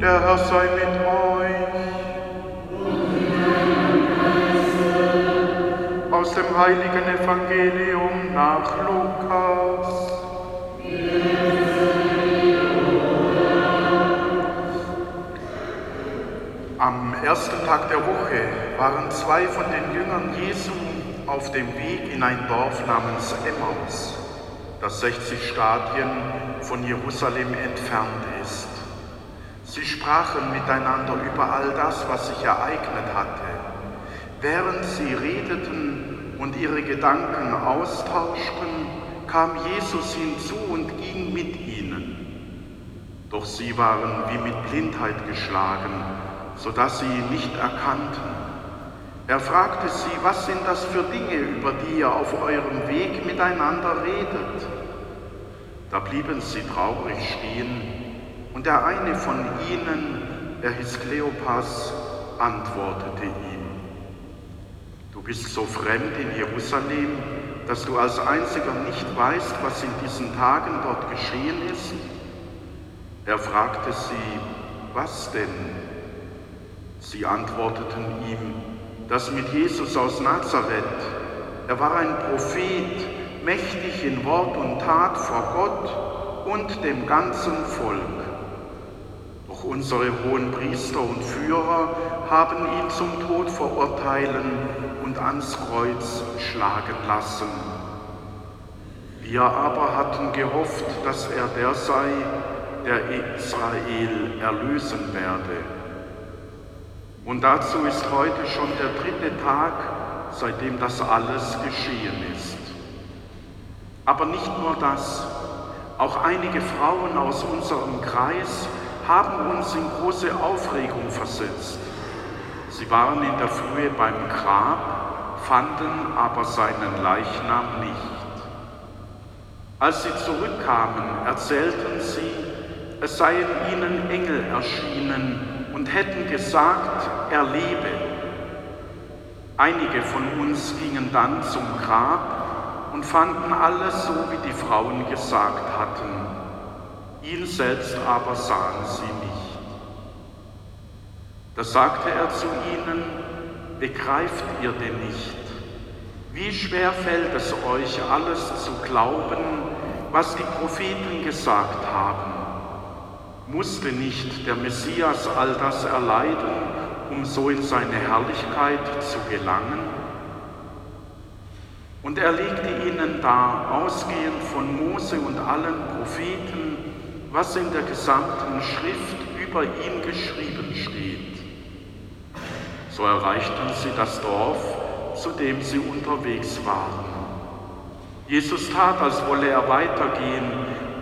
Der Herr sei mit euch. Aus dem heiligen Evangelium nach Lukas. Am ersten Tag der Woche waren zwei von den Jüngern Jesu auf dem Weg in ein Dorf namens Emmaus, das 60 Stadien von Jerusalem entfernt ist. Sie sprachen miteinander über all das, was sich ereignet hatte. Während sie redeten und ihre Gedanken austauschten, kam Jesus hinzu und ging mit ihnen. Doch sie waren wie mit Blindheit geschlagen, sodass sie ihn nicht erkannten. Er fragte sie, was sind das für Dinge, über die ihr auf eurem Weg miteinander redet? Da blieben sie traurig stehen, und der eine von ihnen, er hieß Kleopas, antwortete ihm, Du bist so fremd in Jerusalem, dass du als einziger nicht weißt, was in diesen Tagen dort geschehen ist? Er fragte sie, was denn? Sie antworteten ihm, das mit Jesus aus Nazareth. Er war ein Prophet, mächtig in Wort und Tat vor Gott und dem ganzen Volk. Doch unsere hohen Priester und Führer haben ihn zum Tod verurteilen und ans Kreuz schlagen lassen. Wir aber hatten gehofft, dass er der sei, der Israel erlösen werde. Und dazu ist heute schon der dritte Tag, seitdem das alles geschehen ist. Aber nicht nur das, auch einige Frauen aus unserem Kreis haben uns in große Aufregung versetzt. Sie waren in der Frühe beim Grab, fanden aber seinen Leichnam nicht. Als sie zurückkamen, erzählten sie, es seien ihnen Engel erschienen, und hätten gesagt, er lebe. Einige von uns gingen dann zum Grab und fanden alles so, wie die Frauen gesagt hatten. Ihn selbst aber sahen sie nicht. Da sagte er zu ihnen, begreift ihr denn nicht? Wie schwer fällt es euch, alles zu glauben, was die Propheten gesagt haben? Musste nicht der Messias all das erleiden, um so in seine Herrlichkeit zu gelangen? Und er legte ihnen dar, ausgehend von Mose und allen Propheten, was in der gesamten Schrift über ihn geschrieben steht. So erreichten sie das Dorf, zu dem sie unterwegs waren. Jesus tat, als wolle er weitergehen,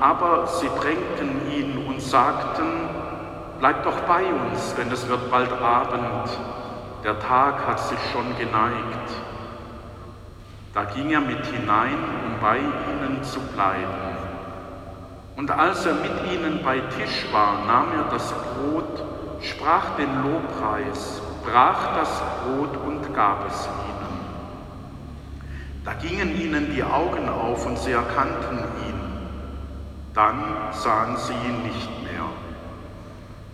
aber sie drängten ihn und sagten, bleib doch bei uns, denn es wird bald Abend, der Tag hat sich schon geneigt. Da ging er mit hinein, um bei ihnen zu bleiben. Und als er mit ihnen bei Tisch war, nahm er das Brot, sprach den Lobpreis, brach das Brot und gab es ihnen. Da gingen ihnen die Augen auf und sie erkannten ihn. Dann sahen sie ihn nicht mehr.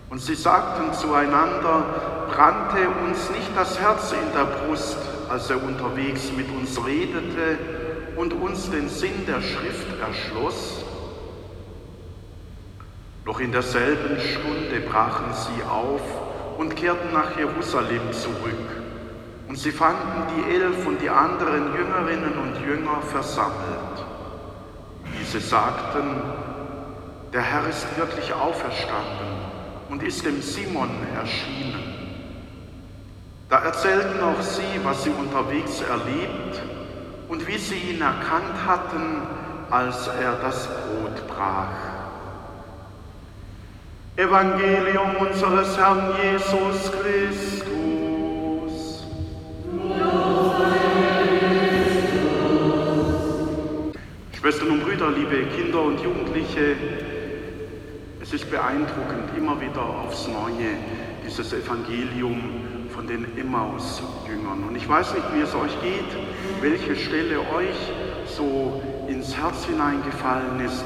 Und sie sagten zueinander, brannte uns nicht das Herz in der Brust, als er unterwegs mit uns redete und uns den Sinn der Schrift erschloss? Noch in derselben Stunde brachen sie auf und kehrten nach Jerusalem zurück. Und sie fanden die Elf und die anderen Jüngerinnen und Jünger versammelt. Diese sagten, der Herr ist wirklich auferstanden und ist dem Simon erschienen. Da erzählten auch sie, was sie unterwegs erlebt und wie sie ihn erkannt hatten, als er das Brot brach. Evangelium unseres Herrn Jesus Christus. Schwestern und Brüder, liebe Kinder und Jugendliche, es ist beeindruckend, immer wieder aufs Neue, dieses Evangelium von den Emmaus-Jüngern. Und ich weiß nicht, wie es euch geht, welche Stelle euch so ins Herz hineingefallen ist.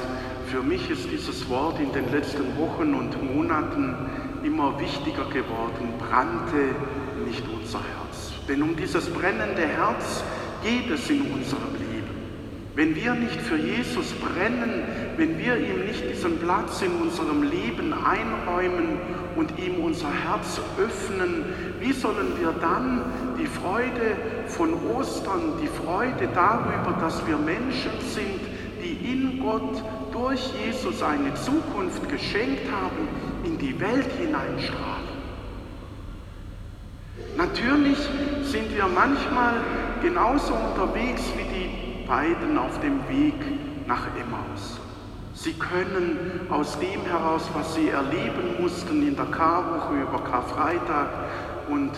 Für mich ist dieses Wort in den letzten Wochen und Monaten immer wichtiger geworden, brannte nicht unser Herz. Denn um dieses brennende Herz geht es in unserem Leben. Wenn wir nicht für Jesus brennen, wenn wir ihm nicht diesen Platz in unserem Leben einräumen und ihm unser Herz öffnen, wie sollen wir dann die Freude von Ostern, die Freude darüber, dass wir Menschen sind, die in Gott durch Jesus eine Zukunft geschenkt haben, in die Welt hineinstrahlen? Natürlich sind wir manchmal genauso unterwegs wie die beiden auf dem Weg nach Emmaus. Sie können aus dem heraus, was sie erleben mussten in der Karwoche über Karfreitag und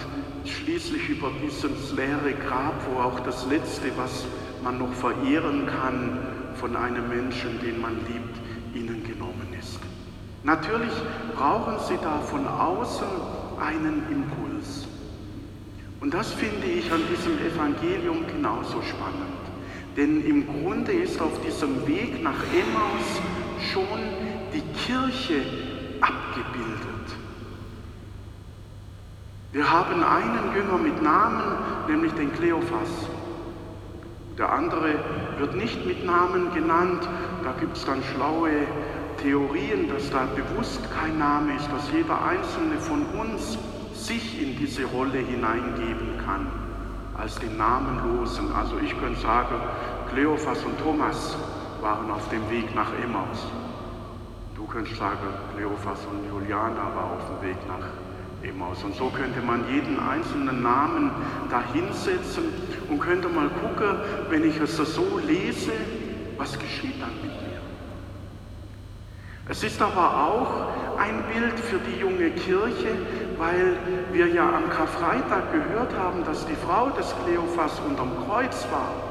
schließlich über dieses leere Grab, wo auch das Letzte, was man noch verehren kann von einem Menschen, den man liebt, ihnen genommen ist. Natürlich brauchen sie da von außen einen Impuls. Und das finde ich an diesem Evangelium genauso spannend. Denn im Grunde ist auf diesem Weg nach Emmaus schon die Kirche abgebildet. Wir haben einen Jünger mit Namen, nämlich den Kleophas. Der andere wird nicht mit Namen genannt. Da gibt es dann schlaue Theorien, dass da bewusst kein Name ist, dass jeder einzelne von uns sich in diese Rolle hineingeben kann, als den Namenlosen. Also ich könnte sagen, Kleophas und Thomas waren auf dem Weg nach Emmaus. Du könntest sagen, Kleophas und Juliana waren auf dem Weg nach Emmaus. Und so könnte man jeden einzelnen Namen da hinsetzen und könnte mal gucken, wenn ich es so lese, was geschieht dann mit mir. Es ist aber auch ein Bild für die junge Kirche, weil wir ja am Karfreitag gehört haben, dass die Frau des Kleophas unterm Kreuz war.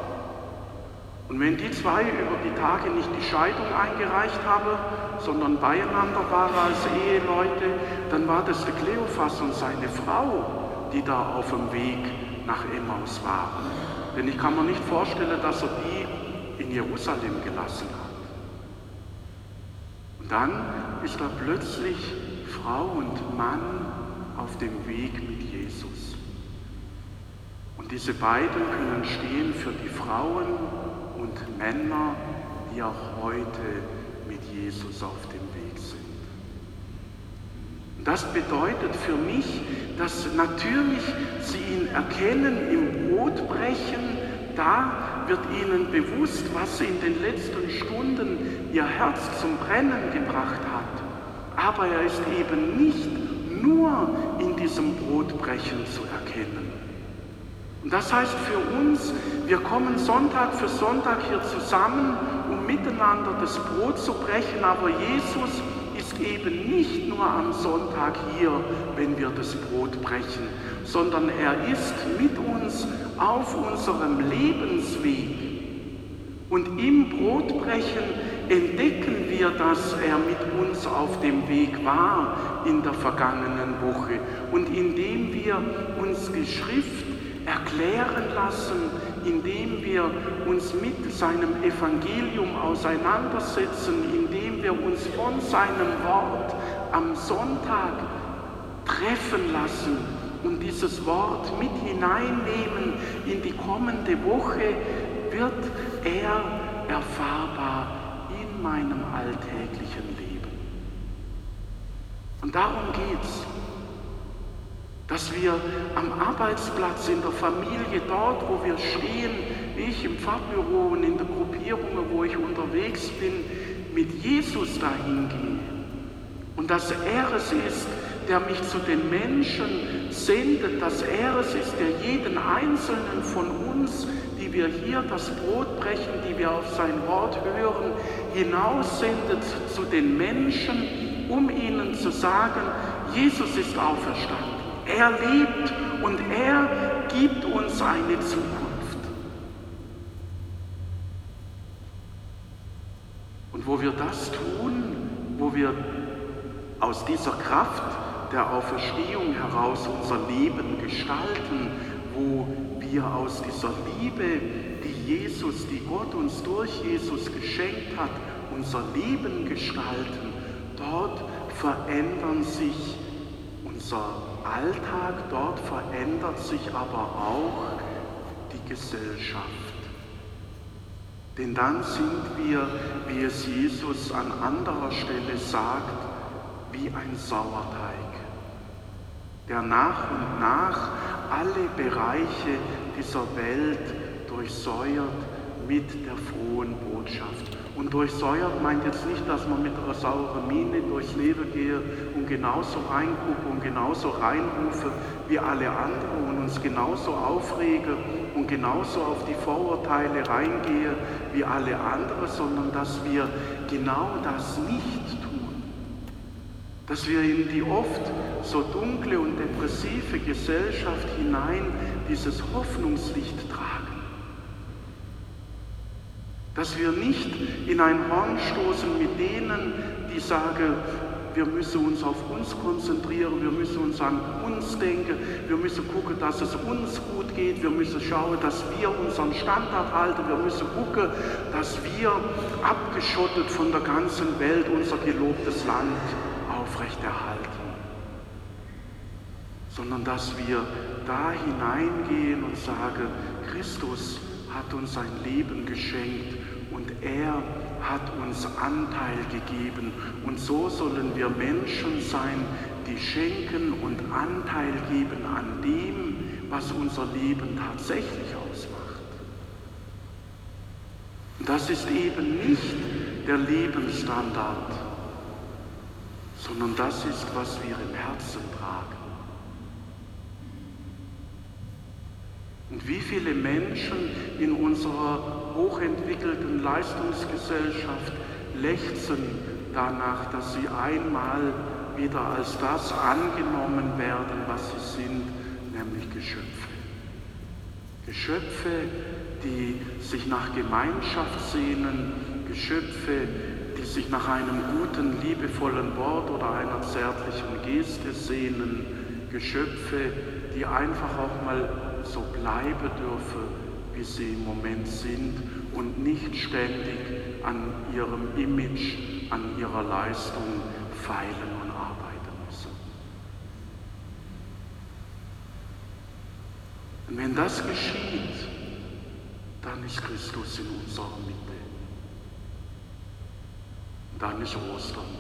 Und wenn die zwei über die Tage nicht die Scheidung eingereicht haben, sondern beieinander waren als Eheleute, dann war das der Kleophas und seine Frau, die da auf dem Weg nach Emmaus waren. Denn ich kann mir nicht vorstellen, dass er die in Jerusalem gelassen hat. Und dann ist da plötzlich Frau und Mann auf dem Weg mit Jesus. Und diese beiden können stehen für die Frauen und Männer, die auch heute mit Jesus auf dem Weg sind. Das bedeutet für mich, dass natürlich sie ihn erkennen im Brotbrechen, da wird ihnen bewusst, was in den letzten Stunden ihr Herz zum Brennen gebracht hat. Aber er ist eben nicht nur in diesem Brotbrechen zu erkennen. Und das heißt für uns, wir kommen Sonntag für Sonntag hier zusammen, um miteinander das Brot zu brechen, aber Jesus ist eben nicht nur am Sonntag hier, wenn wir das Brot brechen, sondern er ist mit uns auf unserem Lebensweg. Und im Brotbrechen entdecken wir, dass er mit uns auf dem Weg war in der vergangenen Woche. Und indem wir uns die erklären lassen, indem wir uns mit seinem Evangelium auseinandersetzen, indem wir uns von seinem Wort am Sonntag treffen lassen und dieses Wort mit hineinnehmen in die kommende Woche, wird er erfahrbar in meinem alltäglichen Leben. Und darum geht es dass wir am Arbeitsplatz, in der Familie, dort, wo wir stehen, ich im Pfarrbüro und in der Gruppierung, wo ich unterwegs bin, mit Jesus dahin gehe. Und dass er es ist, der mich zu den Menschen sendet, dass er es ist, der jeden einzelnen von uns, die wir hier das Brot brechen, die wir auf sein Wort hören, hinaussendet zu den Menschen, um ihnen zu sagen, Jesus ist auferstanden. Er lebt und er gibt uns eine Zukunft. Und wo wir das tun, wo wir aus dieser Kraft der Auferstehung heraus unser Leben gestalten, wo wir aus dieser Liebe, die Jesus, die Gott uns durch Jesus geschenkt hat, unser Leben gestalten, dort verändern sich unser Alltag dort verändert sich aber auch die Gesellschaft. Denn dann sind wir, wie es Jesus an anderer Stelle sagt, wie ein Sauerteig, der nach und nach alle Bereiche dieser Welt durchsäuert mit der frohen Botschaft. Und durchsäuert meint jetzt nicht, dass man mit einer sauren Miene durchs Leben gehe und genauso reingucke und genauso reinrufe wie alle anderen und uns genauso aufrege und genauso auf die Vorurteile reingehe wie alle anderen, sondern dass wir genau das nicht tun. Dass wir in die oft so dunkle und depressive Gesellschaft hinein dieses Hoffnungslicht tragen dass wir nicht in ein Horn stoßen mit denen, die sagen, wir müssen uns auf uns konzentrieren, wir müssen uns an uns denken, wir müssen gucken, dass es uns gut geht, wir müssen schauen, dass wir unseren Standard halten, wir müssen gucken, dass wir abgeschottet von der ganzen Welt unser gelobtes Land aufrechterhalten, sondern dass wir da hineingehen und sagen, Christus hat uns sein Leben geschenkt und er hat uns Anteil gegeben. Und so sollen wir Menschen sein, die schenken und Anteil geben an dem, was unser Leben tatsächlich ausmacht. Das ist eben nicht der Lebensstandard, sondern das ist, was wir im Herzen tragen. Und wie viele Menschen in unserer hochentwickelten Leistungsgesellschaft lechzen danach, dass sie einmal wieder als das angenommen werden, was sie sind, nämlich Geschöpfe. Geschöpfe, die sich nach Gemeinschaft sehnen, Geschöpfe, die sich nach einem guten, liebevollen Wort oder einer zärtlichen Geste sehnen, Geschöpfe, die einfach auch mal so bleiben dürfen, wie sie im Moment sind und nicht ständig an ihrem Image, an ihrer Leistung feilen und arbeiten müssen. Und wenn das geschieht, dann ist Christus in unserer Mitte. dann ist Ostern.